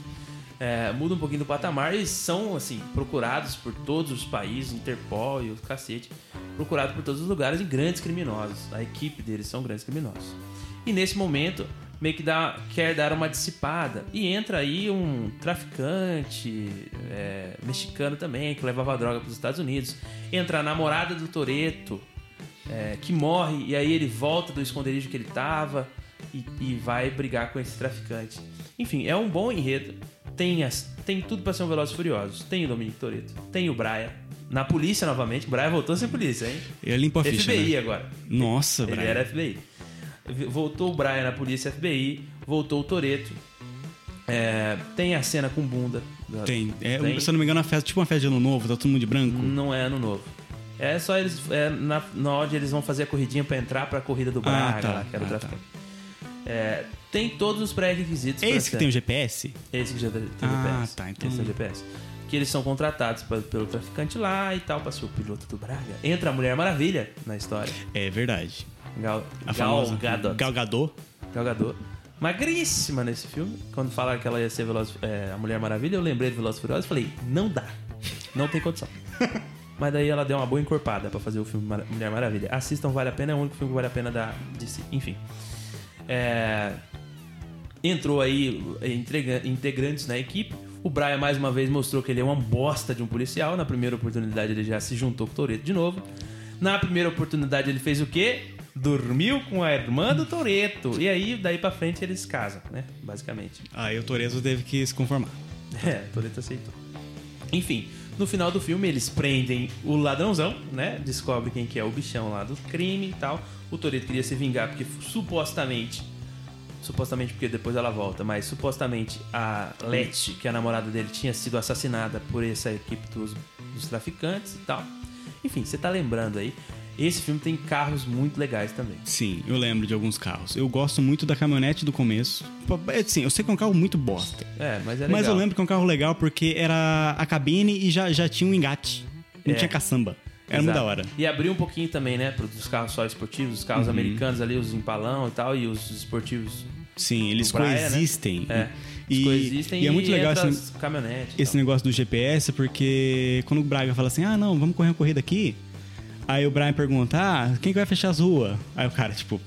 É, mudam um pouquinho do patamar e são, assim, procurados por todos os países, Interpol e o cacete. Procurados por todos os lugares em grandes criminosos. A equipe deles são grandes criminosos. E nesse momento, meio que dá, quer dar uma dissipada. E entra aí um traficante é, mexicano também, que levava droga para os Estados Unidos. Entra a namorada do Toreto, é, que morre, e aí ele volta do esconderijo que ele tava e, e vai brigar com esse traficante. Enfim, é um bom enredo. Tem, as, tem tudo para ser um Velozes e Furiosos. Tem o Dominic Toreto, tem o Brian. Na polícia novamente. O Brian voltou a ser polícia, hein? Ele limpa a ficha, FBI né? agora. Nossa, Ele Brian. era FBI. Voltou o Brian na polícia FBI, voltou o Toreto. É, tem a cena com bunda. da- Tem. É, tem. Se eu não me engano, uma festa, tipo uma festa de ano novo, tá todo mundo de branco. Não é ano novo. É só eles. É na, na hora eles vão fazer a corridinha pra entrar pra corrida do Braga, tá. lá, que era o Ah, traficante. É, tem todos os pré-requisitos. É esse que ser- tem o GPS? Esse que já tem Ah, GPS. tá, então- Esse tem GPS. Que eles são contratados pra- pelo traficante lá e tal, pra ser o piloto do Braga. Entra a Mulher Maravilha na história. É verdade. Gal, A Gal Gadot. Gal Gadot. Gal Gadot. Magríssima nesse filme. Quando falaram que ela ia ser Veloz, é, a Mulher Maravilha, eu lembrei de Velozes e Furiosos e falei, não dá. Não tem condição. Mas daí ela deu uma boa encorpada pra fazer o filme Mara- Mulher Maravilha. Assistam, vale a pena, é o único filme que vale a pena da DC. Enfim. É, Entrou aí integrantes na equipe. O Brian mais uma vez mostrou que ele é uma bosta de um policial. Na primeira oportunidade ele já se juntou com o Toreto de novo. Na primeira oportunidade ele fez o quê? Dormiu com a irmã do Toreto. E aí, daí pra frente, eles casam, né? Basicamente. Aí o Toreto teve que se conformar. É, Toreto aceitou. Enfim, no final do filme eles prendem o ladrãozão, né? Descobre quem que é o bichão lá do crime e tal. O Toreto queria se vingar porque supostamente, supostamente porque depois ela volta, mas supostamente a Letty, que é a namorada dele, tinha sido assassinada por essa equipe dos, dos traficantes e tal. Enfim, você tá lembrando aí. Esse filme tem carros muito legais também. Sim, eu lembro de alguns carros. Eu gosto muito da caminhonete do começo. É, Sim, eu sei que é um carro muito bosta. É, mas é legal. Mas eu lembro que é um carro legal porque era a cabine e já, já tinha um engate. Não É. tinha caçamba. Era muito Exato. da hora. E abriu um pouquinho também, né, pro- dos carros só esportivos, os Uhum. carros americanos ali, os empalão e tal, e os esportivos Sim, eles praia, né? coexistem. É. E, coexistem e é muito legal entra esse, e esse negócio do GPS, porque quando o Braga fala assim, ah, não, vamos correr uma corrida aqui. Aí o Brian pergunta, ah, quem que vai fechar as ruas? Aí o cara, tipo,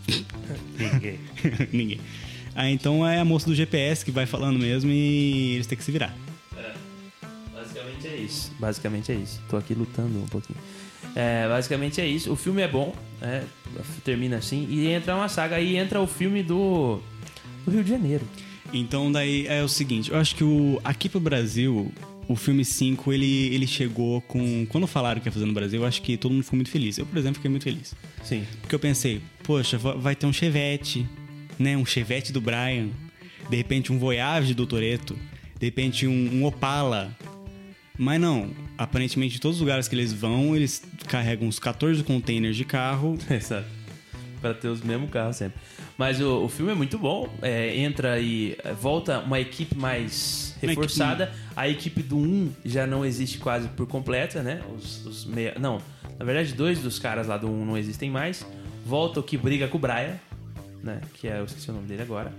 Ninguém. ninguém. Aí então é a moça do GPS que vai falando mesmo e eles têm que se virar. Basicamente é isso. Basicamente é isso. Tô aqui lutando um pouquinho. É, basicamente é isso. O filme é bom, né? termina assim. E entra uma saga. Aí entra o filme do, do Rio de Janeiro. Então daí é o seguinte, eu acho que o aqui pro Brasil, o filme 5, ele, ele chegou com... Quando falaram que ia fazer no Brasil, eu acho que todo mundo ficou muito feliz. Eu, por exemplo, fiquei muito feliz. Sim. Porque eu pensei, poxa, va- vai ter um Chevette, né? Um Chevette do Brian. De repente um Voyage do Toreto. De repente um, um Opala. Mas não, aparentemente em todos os lugares que eles vão, eles carregam uns 14 containers de carro. Exato. Pra ter os mesmos carros sempre. Mas o, o filme é muito bom. É, entra e é, volta uma equipe mais reforçada. A equipe do 1 já não existe quase por completa, né? Os, os meia... Não, na verdade, dois dos caras lá do 1 não existem mais. volta o que briga com o Brian, né? Que é, eu esqueci o nome dele agora.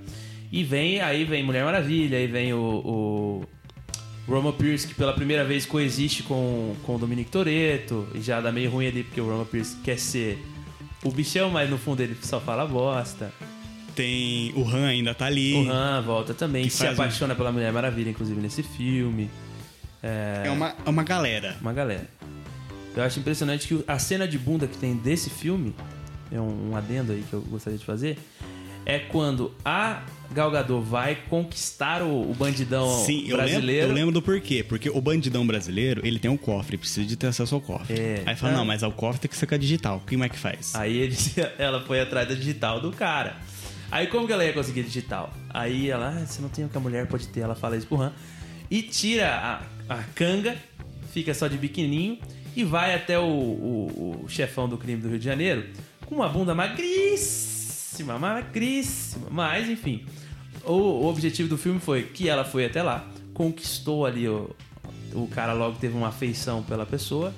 E vem, aí vem Mulher Maravilha, aí vem o, o Roman Pierce, que pela primeira vez coexiste com, com o Dominic Toretto, e já dá meio ruim ali, porque o Roman Pierce quer ser o bichão, mas no fundo ele só fala bosta. Tem. O Han ainda tá ali. O Han volta também, Que se faz um- apaixona pela Mulher Maravilha, inclusive nesse filme. É uma, é uma galera. Uma galera. Eu acho impressionante que a cena de bunda que tem desse filme, é um, um adendo aí que eu gostaria de fazer, é quando a Gal Gadot vai conquistar o, o bandidão Sim, eu lembro, brasileiro. eu lembro do porquê. Porque o bandidão brasileiro, ele tem um cofre, precisa de ter acesso ao cofre. É. Aí fala, Ah. não, mas o cofre tem que ser com a digital. Como é que faz? Aí ele, ela foi atrás da digital do cara. Aí como que ela ia conseguir digital? Aí ela, ah, você não tem o que a mulher pode ter. Ela fala isso pro Han. E tira a, a canga, fica só de biquininho e vai até o, o- o chefão do crime do Rio de Janeiro com uma bunda magríssima, magríssima. Mas, enfim, o, o objetivo do filme foi que ela foi até lá, conquistou ali o, o cara logo teve uma afeição pela pessoa.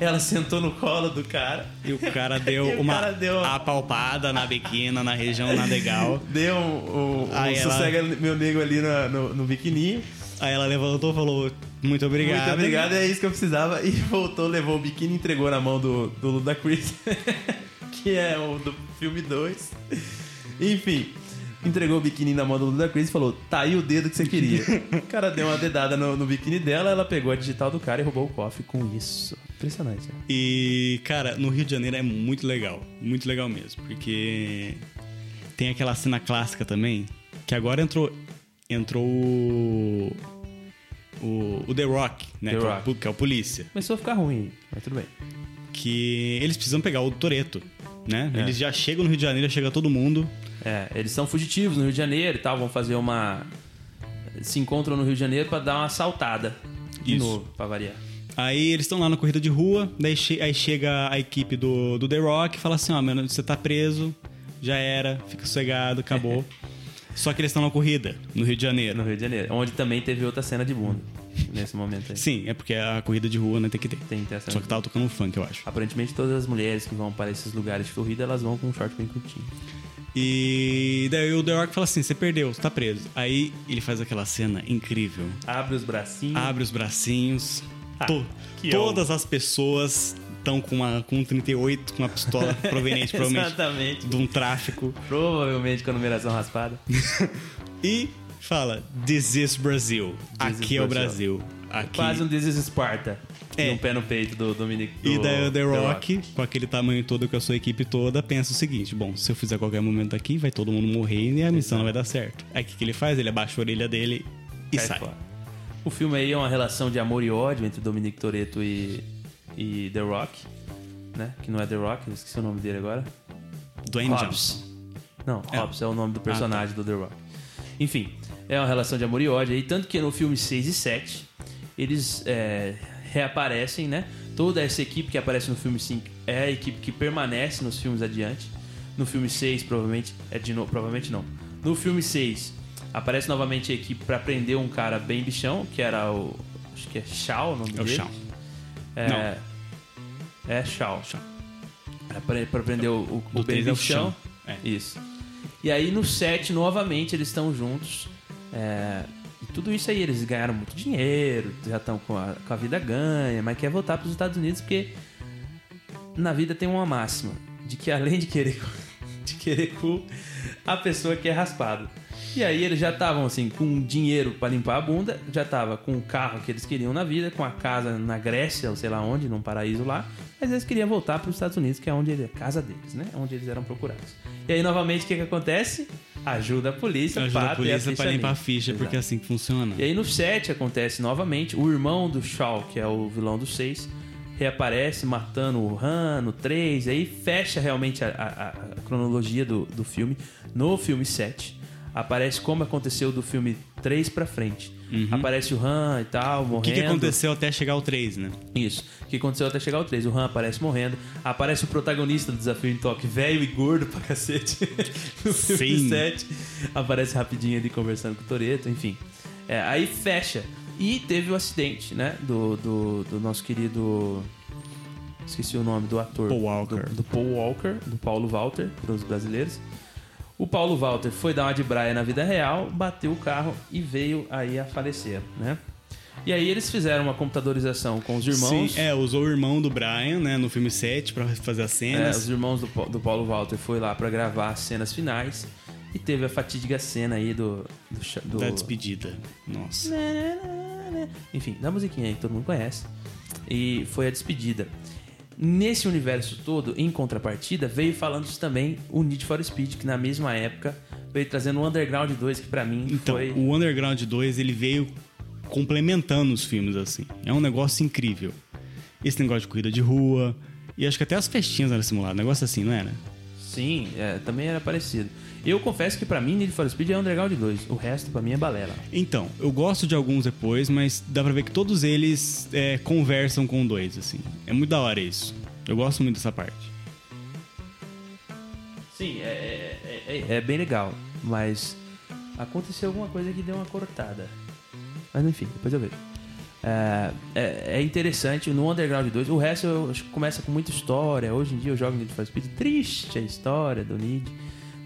Ela sentou no colo do cara. E o cara deu o uma cara deu- apalpada na biquina, na região nadegal. Deu um, um, Aí um ela- sossega meu nego ali no, no, no biquininho. Aí ela levantou e falou, muito obrigado. Muito obrigado, é isso que eu precisava. E voltou, levou o biquíni e entregou na mão do, do Ludacris, que é o do filme 2. Enfim, entregou o biquíni na mão do Ludacris e falou: tá aí o dedo que você queria. o cara deu uma dedada no, no biquíni dela, ela pegou a digital do cara e roubou o cofre com isso. Impressionante, né? E, cara, no Rio de Janeiro é muito legal. Muito legal mesmo. Porque tem aquela cena clássica também, que agora entrou. Entrou o. O, o The Rock, né? The que, É Rock. o, que é o polícia. Começou a ficar ruim, mas tudo bem. Que eles precisam pegar o Toreto, né? É. Eles já chegam no Rio de Janeiro, chega todo mundo. É, eles são fugitivos no Rio de Janeiro e tal, vão fazer uma. Se encontram no Rio de Janeiro pra dar uma assaltada. De Isso. novo, pra variar. Aí eles estão lá na corrida de rua, daí che- aí chega a equipe do, do The Rock e fala assim: ó, mano, você tá preso, já era, fica sossegado, acabou. Só que eles estão na corrida, no Rio de Janeiro. No Rio de Janeiro. Onde também teve outra cena de bunda. Nesse momento aí. Sim, é porque a corrida de rua né, tem que ter. Tem, tem a cena Só que tava tocando um funk, eu acho. Aparentemente todas as mulheres que vão para esses lugares de corrida, elas vão com um short bem curtinho. E daí o The Rock fala assim: você perdeu, você tá preso. Aí ele faz aquela cena incrível. Abre os bracinhos. Abre os bracinhos. Ah, to- que todas as pessoas estão com, uma, com um 38, com uma pistola proveniente provavelmente de um tráfico. Provavelmente com a numeração raspada. E fala: This is Brasil. This Aqui is é o Brasil. Aqui. Quase um This is Sparta. É. E um pé no peito do Dominic. Do, E daí o The The Rock, com aquele tamanho todo, com a sua equipe toda, pensa o seguinte: bom, se eu fizer qualquer momento aqui, vai todo mundo morrer e a missão não vai dar certo. Aí o que, que ele faz? Ele abaixa a orelha dele e Cai sai. fora. O filme aí é uma relação de amor e ódio entre Dominic Toretto e, e The Rock. Né? Que não é The Rock, eu esqueci o nome dele agora. Dwayne Hobbs. Johnson. Não, É. Hobbs é o nome do personagem tá. do The Rock. Enfim, é uma relação de amor e ódio aí, tanto que no filme 6 e 7 eles é, reaparecem, né? Toda essa equipe que aparece no filme 5 é a equipe que permanece nos filmes adiante. No filme 6, provavelmente, é de novo, provavelmente não. No filme 6, aparece novamente a equipe pra prender um cara bem bichão, que era o. Acho que é Shao o nome É o dele. Shawn. É, é Shao. É pra, pra prender o, o, o bem bichão. É. Isso. E aí no 7, novamente, eles estão juntos. É, e tudo isso aí, eles ganharam muito dinheiro, já estão com a, com a vida ganha, mas quer voltar para os Estados Unidos porque na vida tem uma máxima de que além de querer de querer cu, a pessoa quer raspado. E aí eles já estavam assim com dinheiro para limpar a bunda, já tava com o carro que eles queriam na vida, com a casa na Grécia ou sei lá onde, num paraíso lá, mas eles queriam voltar para os Estados Unidos, que é onde ele, a casa deles, né? Onde eles eram procurados. E aí novamente o que que acontece? Ajuda a polícia, Ajuda a polícia ficha limpar a ficha, porque é Exato. assim que funciona. E aí no 7 acontece novamente, o irmão do Shaw, que é o vilão do 6, reaparece matando o Han no 3, aí fecha realmente a, a- a cronologia do, do filme. No filme 7, aparece como aconteceu do filme 3 pra frente. Aparece o Han e tal, morrendo. Uhum. O que, que aconteceu até chegar ao 3, né? Isso. O que aconteceu até chegar ao 3? O Han aparece morrendo. Aparece o protagonista do Desafio em Toque, velho e gordo pra cacete. no filme Sim. 7. Aparece rapidinho ali conversando com o Toreto, enfim. É, aí fecha. E teve o acidente, né? Do, do, do nosso querido esqueci o nome do ator. Paul Walker. Do, do Paul Walker, do Paulo Walter, para os brasileiros. O Paulo Walter foi dar uma de braia na vida real, bateu o carro e veio aí a falecer, né? E aí eles fizeram uma computadorização com os irmãos. Sim, é, usou o irmão do Brian, né, no filme 7 pra fazer as É, cenas. os irmãos do, do Paulo Walter foi lá pra gravar as cenas finais e teve a fatídica cena aí do, do, do- Da despedida. Nossa. enfim, da musiquinha aí que todo mundo conhece. E foi a despedida. Nesse universo todo, em contrapartida, veio falando também o Need for Speed, que na mesma época veio trazendo o Underground 2, que pra mim Então, foi. o Underground 2, ele veio complementando os filmes, assim. É um negócio incrível. Esse negócio de corrida de rua. E acho que até as festinhas eram simuladas. Negócio assim, não era? Sim, é, também era parecido. Eu confesso que pra mim Need for Speed é Underground 2. O resto pra mim é balela. Então, eu gosto de alguns depois, mas dá pra ver que todos eles é, conversam com 2, assim. É muito da hora isso. Eu gosto muito dessa parte. Sim, é, é, é- é bem legal. Mas aconteceu alguma coisa que deu uma cortada. Mas enfim, depois eu vejo. É, é, é interessante no Underground 2. O resto eu acho que começa com muita história. Hoje em dia eu jogo Need for Speed. Triste a história do Need.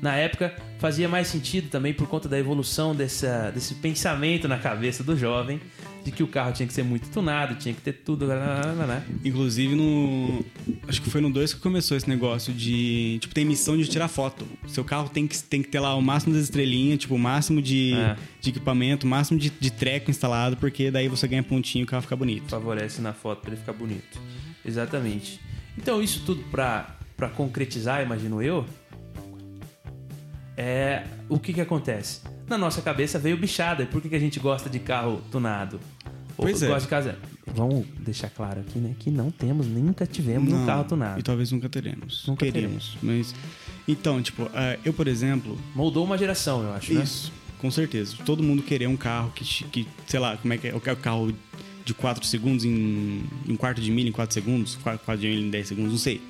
Na época fazia mais sentido também por conta da evolução dessa, desse pensamento na cabeça do jovem de que o carro tinha que ser muito tunado, tinha que ter tudo. né? Inclusive no. Acho que foi no 2 que começou esse negócio de. Tipo, tem missão de tirar foto. Seu carro tem que, tem que ter lá o máximo das estrelinhas, tipo, o máximo de, É. de equipamento, o máximo de, de treco instalado, porque daí você ganha pontinho e o carro fica bonito. favorece na foto para ele ficar bonito. Exatamente. Então, isso tudo para para concretizar, imagino eu, é o que que acontece? Na nossa cabeça veio bichada. Por que, que a gente gosta de carro tunado? Ou Pois é. gosta de casa. Vamos deixar claro aqui, né? Que não temos, nunca tivemos um Não, carro tunado. E talvez nunca teremos. Nunca Queríamos. Mas. Então, tipo, ah, eu, por exemplo. Moldou uma geração, eu acho, né? Isso, com certeza. Todo mundo querer um carro que, que sei lá, como é que é? O carro de 4 segundos em, em um quarto de milha em 4 segundos, 4 de milha em 10 segundos, não sei.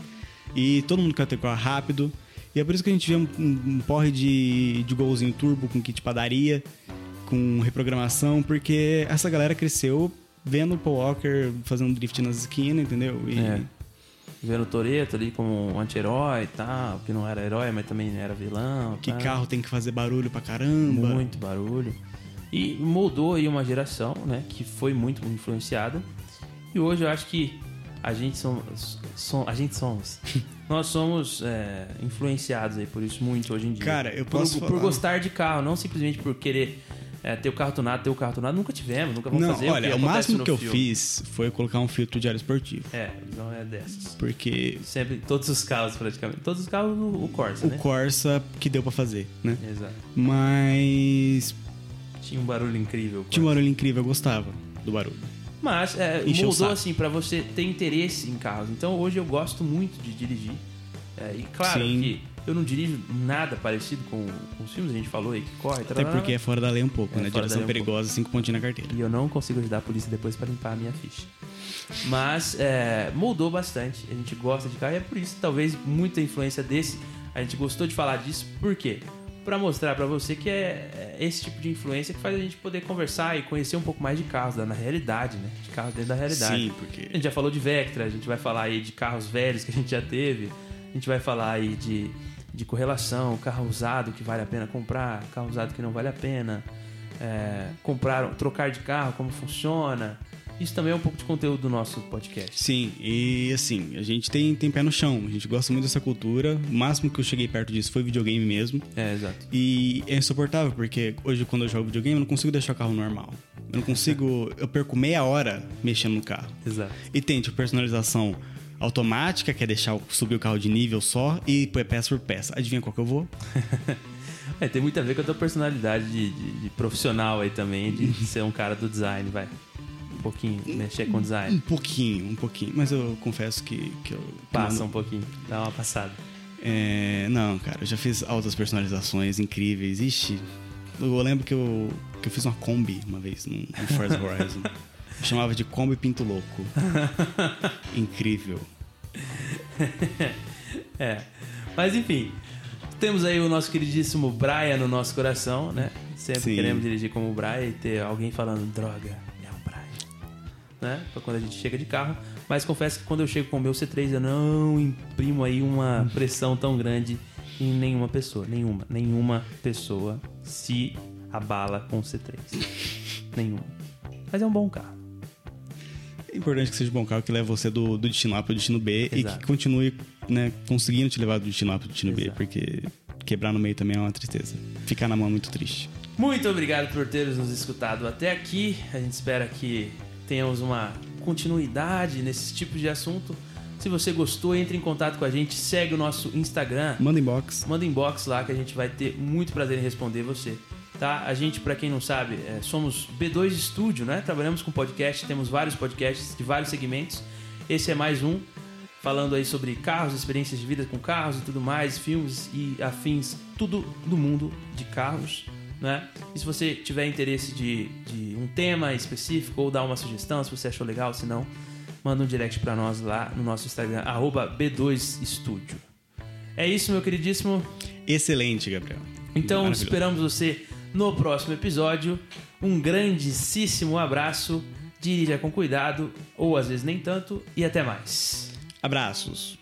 E todo mundo quer ter carro rápido. E é por isso que a gente vê um, um- porre de, de golzinho turbo com kit padaria, com reprogramação, porque essa galera cresceu vendo o Paul Walker fazendo drift nas esquinas, entendeu? E É. Vendo o Toreto ali como um anti-herói e tal, que não era herói, mas também era vilão. que tal. carro tem que fazer barulho pra caramba. Muito barulho. E moldou aí uma geração, né? Que foi muito influenciada. E hoje eu acho que a gente somos. som- a gente somos. nós somos é, influenciados aí por isso muito hoje em dia. Cara, eu Por- posso por, falar. gostar de carro, não simplesmente por querer é, ter o carro tunado, ter o carro tunado. Nunca tivemos, nunca vamos Não, fazer. olha, o, o, máximo que eu filme. fiz foi colocar um filtro de ar esportivo. É, não é dessas. Porque Sempre, todos os carros praticamente. Todos os carros, o, Corsa, o né? Corsa que deu pra fazer, né? Exato. Mas Tinha um barulho incrível. tinha um barulho incrível, eu gostava do barulho. Mas é, saco. assim pra você ter interesse em carros. Então hoje eu gosto muito de dirigir. É, e claro Sim. que eu não dirijo nada parecido com, com os filmes, a gente falou aí que corre, Até tarará, porque é fora da lei um pouco, É né? Direção lei um perigosa, cinco pontinhos na carteira. E eu não consigo ajudar a polícia depois pra limpar a minha ficha. Mas é, moldou bastante. A gente gosta de carro e é por isso, talvez, muita influência desse. A gente gostou de falar disso. Por quê? Pra mostrar pra você que é, é esse tipo de influência que faz a gente poder conversar e conhecer um pouco mais de carros, na realidade, né? De carros dentro da realidade. Sim, porque- A gente já falou de Vectra, a gente vai falar aí de carros velhos que a gente já teve. A gente vai falar aí de, de correlação, carro usado que vale a pena comprar, carro usado que não vale a pena. É, comprar, trocar de carro, como funciona. Isso também é um pouco de conteúdo do nosso podcast. Sim, e assim, a gente tem, tem pé no chão, a gente gosta muito dessa cultura. O máximo que eu cheguei perto disso foi videogame mesmo. É, exato. E é insuportável, porque hoje quando eu jogo videogame eu não consigo deixar o carro normal. Eu não consigo. Eu perco meia hora mexendo no carro. Exato. E tem tipo personalização automática, que é deixar subir o carro de nível só, e pôr peça por peça. Adivinha qual que eu vou? É, tem muito a ver com a tua personalidade de, de- de profissional aí também, de ser um cara do design, vai. Um pouquinho, mexer com Um design. pouquinho, um pouquinho. Mas eu confesso que, que eu. Passa um pouquinho, dá uma passada. É, não, cara, eu já fiz altas personalizações incríveis. Ixi, eu lembro que eu, que eu fiz uma Kombi uma vez no, no Forza Horizon. Eu chamava de Kombi Pinto Louco. Incrível. É. Mas enfim, temos aí o nosso queridíssimo Brian no nosso coração, né? Sempre Sim. queremos dirigir como o Brian e ter alguém falando droga. Né? Pra quando a gente chega de carro. Mas confesso que quando eu chego com o meu C3, eu não imprimo aí uma pressão tão grande em nenhuma pessoa. Nenhuma. Nenhuma pessoa se abala com o C3. nenhuma. Mas é um bom carro. É importante que seja um bom carro que leve você do, do destino A para o destino B e Exato. que continue né, conseguindo te levar do destino A para o destino B, Exato. porque quebrar no meio também é uma tristeza. Ficar na mão é muito triste. Muito obrigado por teres nos escutado até aqui. A gente espera que tenhamos uma continuidade nesse tipo de assunto. Se você gostou, entre em contato com a gente, segue o nosso Instagram, Manda inbox. manda inbox lá que a gente vai ter muito prazer em responder você. Tá? A gente, pra quem não sabe, é, somos B2 Studio, né? Trabalhamos com podcast, temos vários podcasts de vários segmentos. Esse é mais um, falando aí sobre carros, experiências de vida com carros e tudo mais, filmes e afins, tudo do mundo de carros, né? E se você tiver interesse de, de um tema específico ou dar uma sugestão, se você achou legal, se não, manda um direct pra nós lá no nosso Instagram, arroba B2Studio. É isso, meu queridíssimo. Excelente, Gabriel. Então esperamos você no próximo episódio. Um grandíssimo abraço. Dirija com cuidado, ou às vezes nem tanto, e até mais. Abraços.